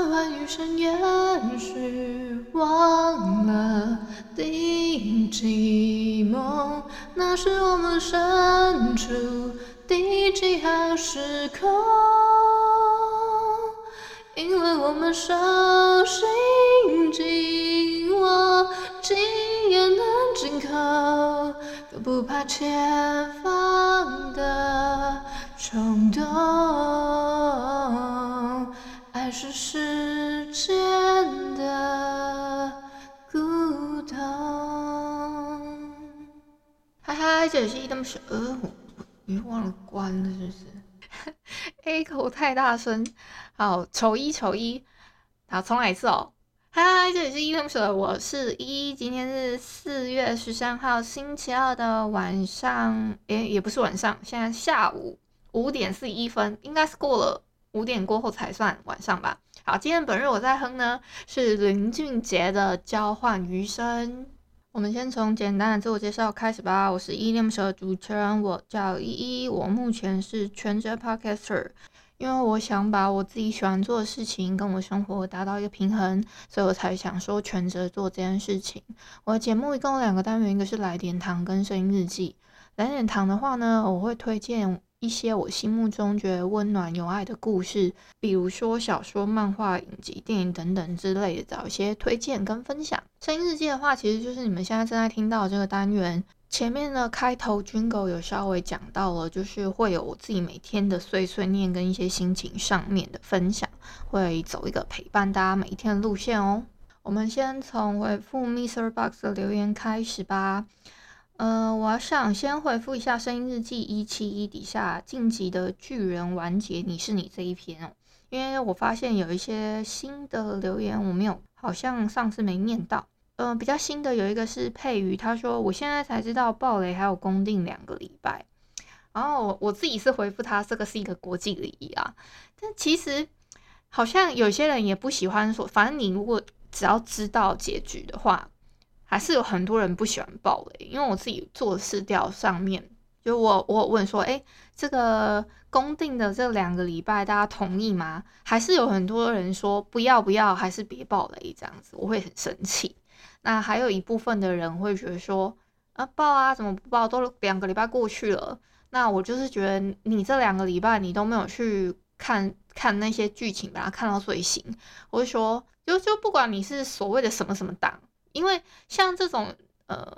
交换余生，也许忘了第几梦，那是我们身处第几号时空，因为我们手心紧握，紧也能紧扣，都不怕前方的冲动。是时间的孤独。嗨嗨，这里是依依恋不舍。呃，我我忘了关了，是不是？A 口太大声。好，丑一丑一。好，重来一次哦。嗨嗨，这里是依依恋不舍，我是一。今天是四月十三号星期二的晚上，诶，也不是晚上，现在下午五点四一分，应该是过了。五点过后才算晚上吧。好，今天本日我在哼呢，是林俊杰的《交换余生》。我们先从简单的自我介绍开始吧。我是依依恋不舍的主持人，我叫依依。我目前是全职 Podcaster，因为我想把我自己喜欢做的事情跟我生活达到一个平衡，所以我才想说全职做这件事情。我的节目一共有两个单元，一个是来点糖跟声音日记。来点糖的话呢，我会推荐。一些我心目中觉得温暖有爱的故事，比如说小说、漫画、影集、电影等等之类的，找一些推荐跟分享。声音日记的话，其实就是你们现在正在听到这个单元。前面的开头 Jingle 有稍微讲到了，就是会有我自己每天的碎碎念跟一些心情上面的分享，会走一个陪伴大家每一天的路线哦。我们先从回复 Mr. Box 的留言开始吧。呃，我想先回复一下《声音日记》一七一底下《晋级的巨人》完结，你是你这一篇哦，因为我发现有一些新的留言我没有，好像上次没念到。呃，比较新的有一个是佩瑜，他说我现在才知道暴雷还有公定两个礼拜，然后我我自己是回复他这个是一个国际礼仪啊，但其实好像有些人也不喜欢说，反正你如果只要知道结局的话。还是有很多人不喜欢暴雷，因为我自己做事调上面，就我我问说，哎，这个公定的这两个礼拜大家同意吗？还是有很多人说不要不要，还是别暴雷这样子，我会很生气。那还有一部分的人会觉得说，啊爆啊，怎么不爆？都两个礼拜过去了，那我就是觉得你这两个礼拜你都没有去看看那些剧情，把它看到最新。我就说，就就不管你是所谓的什么什么党。因为像这种呃，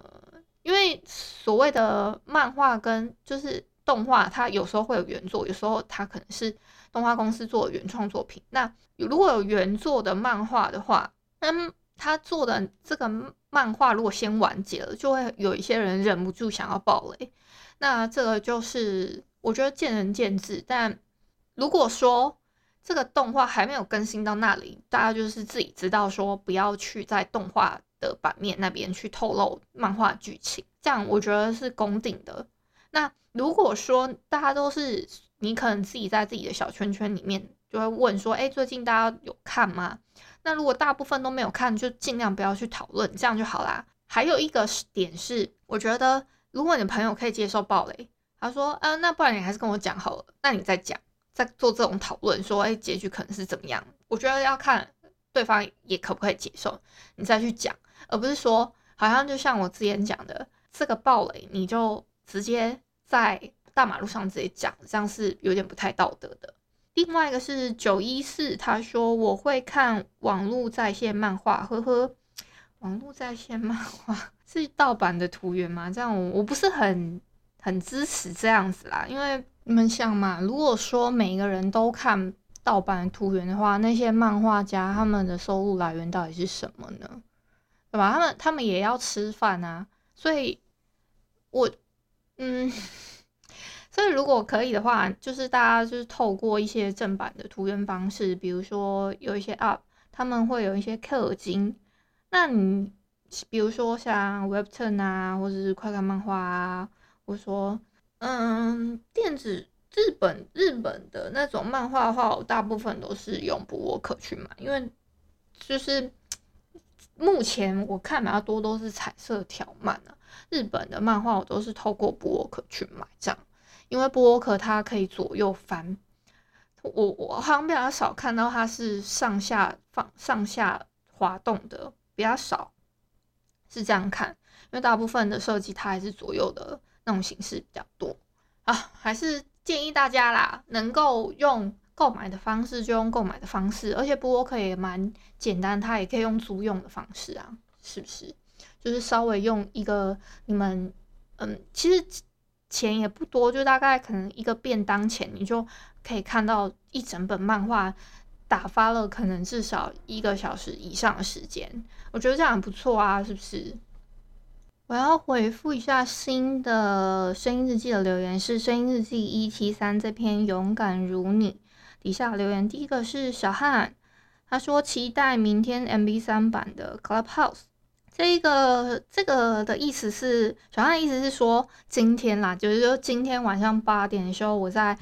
因为所谓的漫画跟就是动画，它有时候会有原作，有时候它可能是动画公司做的原创作品。那如果有原作的漫画的话，那他做的这个漫画如果先完结了，就会有一些人忍不住想要爆雷。那这个就是我觉得见仁见智。但如果说这个动画还没有更新到那里，大家就是自己知道说不要去在动画的版面那边去透露漫画剧情，这样我觉得是公定的。那如果说大家都是你可能自己在自己的小圈圈里面就会问说，哎，最近大家有看吗？那如果大部分都没有看，就尽量不要去讨论，这样就好啦。还有一个点是，我觉得如果你的朋友可以接受暴雷，他说，嗯，那不然你还是跟我讲好了，那你再讲，在做这种讨论，说，哎，结局可能是怎么样？我觉得要看对方也可不可以接受，你再去讲。而不是说，好像就像我之前讲的，这个暴雷你就直接在大马路上直接讲，这样是有点不太道德的。另外一个是九一四，他说我会看网络在线漫画，呵呵，网络在线漫画是盗版的图源吗？这样我我不是很很支持这样子啦，因为你们想嘛，如果说每个人都看盗版图源的话，那些漫画家他们的收入来源到底是什么呢？对吧？他们他们也要吃饭啊，所以我，嗯，所以如果可以的话，就是大家就是透过一些正版的图源方式，比如说有一些 UP，他们会有一些氪金。那你比如说像 Webtoon 啊，或者是快看漫画啊，或者说嗯电子日本日本的那种漫画的话，我大部分都是用 Book 去买，因为就是目前我看比较多都是彩色条漫啊。日本的漫画我都是透过 Book 去买这样。因为 Book 它可以左右翻，我我好像比较少看到它是上下放上下滑动的，比较少是这样看，因为大部分的设计它还是左右的那种形式比较多啊，还是建议大家啦，能够用购买的方式就用购买的方式，而且 Book 也蛮简单，它也可以用租用的方式啊，是不是？就是稍微用一个你们嗯，其实。钱也不多，就大概可能一个便当钱，你就可以看到一整本漫画，打发了可能至少一个小时以上的时间。我觉得这样很不错啊，是不是？我要回复一下新的声音日记的留言，是声音日记一七三这篇勇敢如你底下留言，第一个是小汉，他说期待明天 MB 三版的 Clubhouse。这一个这个的意思是，小汉的意思是说，今天啦，就是说今天晚上八点的时候，我在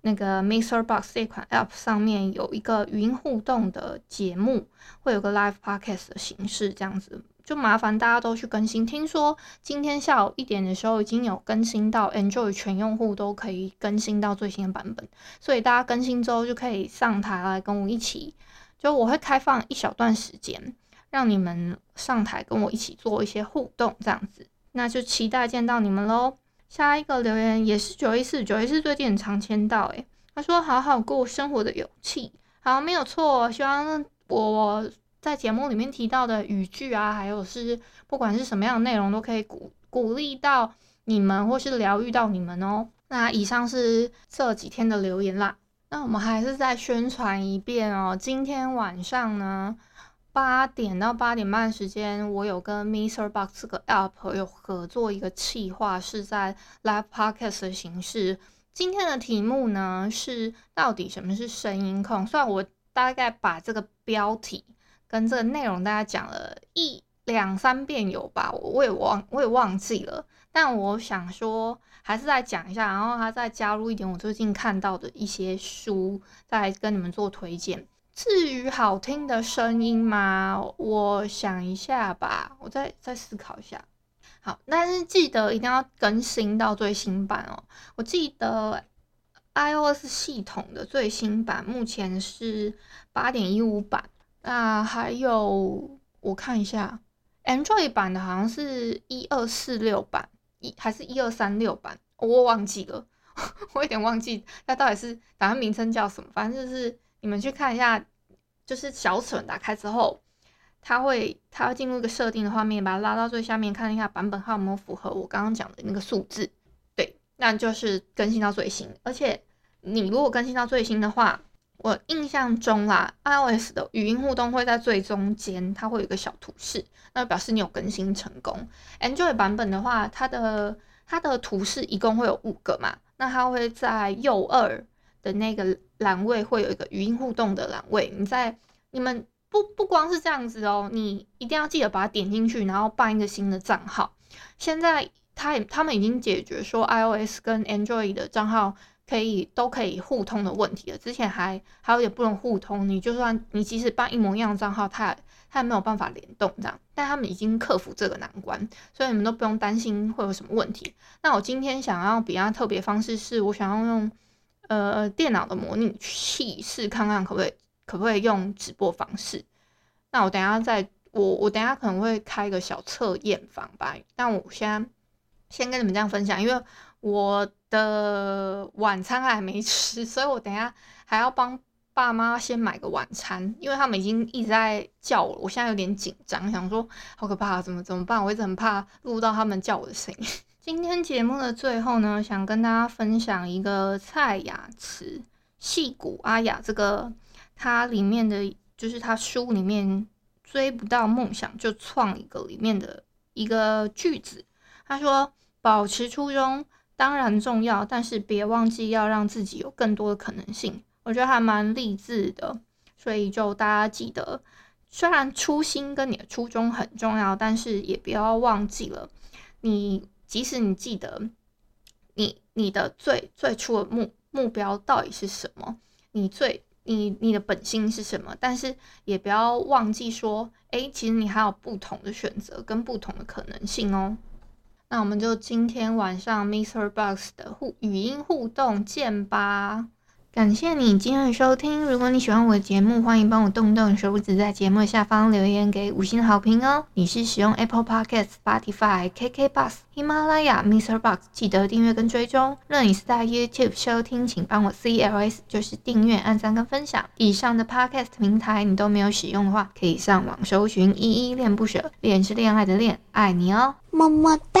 那个 MixerBox 这款 App 上面有一个语音互动的节目，会有个 Live Podcast 的形式，这样子就麻烦大家都去更新。听说今天下午一点的时候已经有更新到 Android 全用户都可以更新到最新的版本，所以大家更新之后就可以上台来跟我一起，就我会开放一小段时间。让你们上台跟我一起做一些互动，这样子，那就期待见到你们喽。下一个留言也是九一四，九一四最近很常签到，诶，他说好好过生活的勇气，好，没有错。希望我在节目里面提到的语句啊，还有是不管是什么样的内容，都可以鼓鼓励到你们，或是疗愈到你们哦。那以上是这几天的留言啦。那我们还是再宣传一遍哦，今天晚上呢。八点到八点半时间，我有跟 MixerBox 这个 App 有合作一个企划，是在 Live Podcast 的形式。今天的题目呢是到底什么是声音控？虽然我大概把这个标题跟这个内容大家讲了一两三遍有吧，我也忘我也忘记了。但我想说，还是再讲一下，然后他再加入一点我最近看到的一些书，再跟你们做推荐。至于好听的声音吗？我想一下吧，我再再思考一下。好，但是记得一定要更新到最新版哦。我记得 iOS 系统的最新版目前是八点一五版，那还有我看一下，Android 版的好像是一二四六版，一还是一二三六版，我忘记了，我有点忘记它到底是打算名称叫什么，反正就是。你们去看一下，就是小齿轮打开之后，它会它会进入一个设定的画面，把它拉到最下面，看一下版本号有没有符合我刚刚讲的那个数字。对，那就是更新到最新。而且你如果更新到最新的话，我印象中啦，iOS 的语音互动会在最中间，它会有一个小图示，那表示你有更新成功。Android 版本的话，它的它的图示一共会有五个嘛，那它会在右二的那个栏位会有一个语音互动的栏位，你在你们不不光是这样子哦，你一定要记得把它点进去，然后办一个新的账号。现在他他们已经解决说 iOS 跟 Android 的账号可以都可以互通的问题了，之前还还有点不能互通，你就算你即使办一模一样的账号，它它也没有办法联动这样。但他们已经克服这个难关，所以你们都不用担心会有什么问题。那我今天想要比较特别方式是，我想要用。呃，电脑的模拟器试看看可不可以，可不可以用直播方式？那我等下再，我我等下可能会开一个小测验房吧。但我先先跟你们这样分享，因为我的晚餐还没吃，所以我等一下还要帮爸妈先买个晚餐，因为他们已经一直在叫我，我现在有点紧张，想说好可怕，怎么怎么办？我一直很怕录到他们叫我的声音。今天节目的最后呢，想跟大家分享一个蔡雅慈戏骨阿雅这个，它里面的就是他书里面追不到梦想就创一个里面的一个句子。他说：“保持初衷，当然重要，但是别忘记要让自己有更多的可能性。我觉得还蛮励志的，所以就大家记得，虽然初心跟你的初衷很重要，但是也不要忘记了，你即使你记得你你的最最初的目目标到底是什么，你最你你的本心是什么，但是也不要忘记说，诶，其实你还有不同的选择跟不同的可能性哦。那我们就今天晚上 MixerBox 的互语音互动见吧。感谢你今天的收听。如果你喜欢我的节目，欢迎帮我动动手指，在节目下方留言给五星好评哦。你是使用 Apple Podcasts、Spotify、KKBox、喜马拉雅、MixerBox，记得订阅跟追踪。若你是在 YouTube 收听，请帮我 CLS，就是订阅、按赞跟分享。以上的 Podcast 平台你都没有使用的话，可以上网搜寻“依依恋不舍”，恋是恋爱的恋，爱你哦，么么哒。